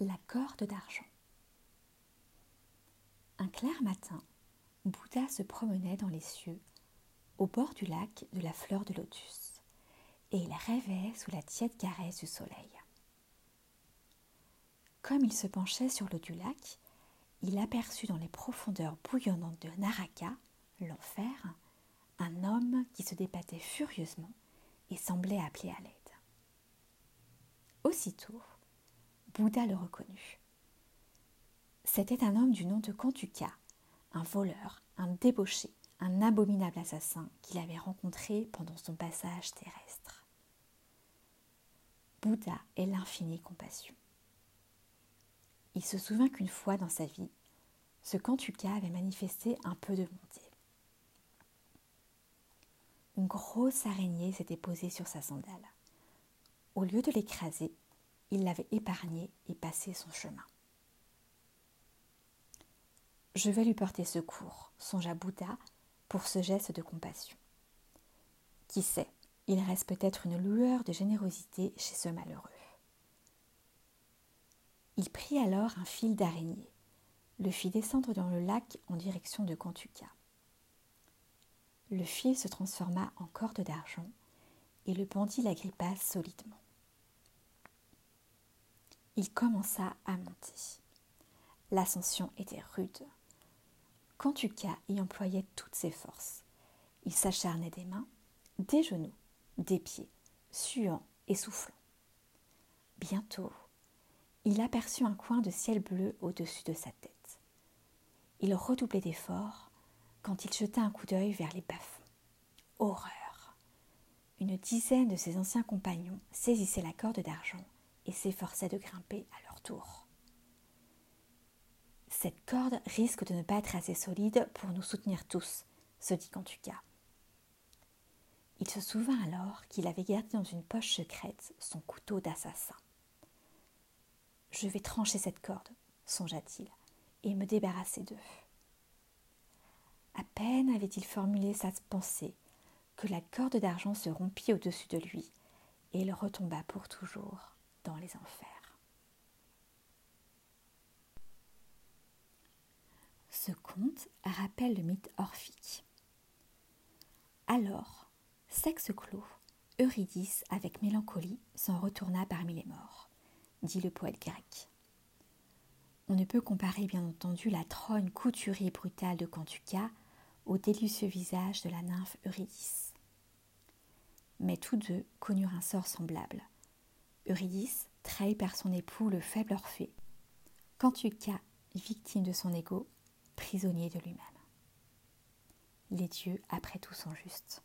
La corde d'argent. Un clair matin, Bouddha se promenait dans les cieux, au bord du lac de la fleur de lotus, et il rêvait sous la tiède caresse du soleil. Comme il se penchait sur l'eau du lac, il aperçut dans les profondeurs bouillonnantes de Naraka, l'enfer, un homme qui se débattait furieusement et semblait appeler à l'aide. Aussitôt, Bouddha le reconnut. C'était un homme du nom de Kantuka, un voleur, un débauché, un abominable assassin qu'il avait rencontré pendant son passage terrestre. Bouddha est l'infinie compassion. Il se souvint qu'une fois dans sa vie, ce Kantuka avait manifesté un peu de bonté. Une grosse araignée s'était posée sur sa sandale. Au lieu de l'écraser, il l'avait épargné et passé son chemin. Je vais lui porter secours, songea Bouddha, pour ce geste de compassion. Qui sait, il reste peut-être une lueur de générosité chez ce malheureux. Il prit alors un fil d'araignée, le fit descendre dans le lac en direction de Kantuka. Le fil se transforma en corde d'argent et le bandit l'agrippa solidement il commença à monter. L'ascension était rude. Kantuka y employait toutes ses forces. Il s'acharnait des mains, des genoux, des pieds, suant et soufflant. Bientôt, il aperçut un coin de ciel bleu au-dessus de sa tête. Il redoublait d'efforts quand il jeta un coup d'œil vers les bas-fonds. Horreur Une dizaine de ses anciens compagnons saisissaient la corde d'argent et s'efforçaient de grimper à leur tour. Cette corde risque de ne pas être assez solide pour nous soutenir tous, se dit Kantuka. Il se souvint alors qu'il avait gardé dans une poche secrète son couteau d'assassin. Je vais trancher cette corde, songea-t-il, et me débarrasser d'eux. À peine avait-il formulé sa pensée que la corde d'argent se rompit au-dessus de lui, et il retomba pour toujours les enfers. Ce conte rappelle le mythe orphique. Alors, sexe clos, Eurydice, avec mélancolie, s'en retourna parmi les morts, dit le poète grec. On ne peut comparer bien entendu la trogne couturée brutale de Cantuca au délicieux visage de la nymphe Eurydice. Mais tous deux connurent un sort semblable, Eurydice, trahi par son époux le faible Orphée. Cantuca, victime de son ego, prisonnier de lui-même. Les dieux, après tout, sont justes.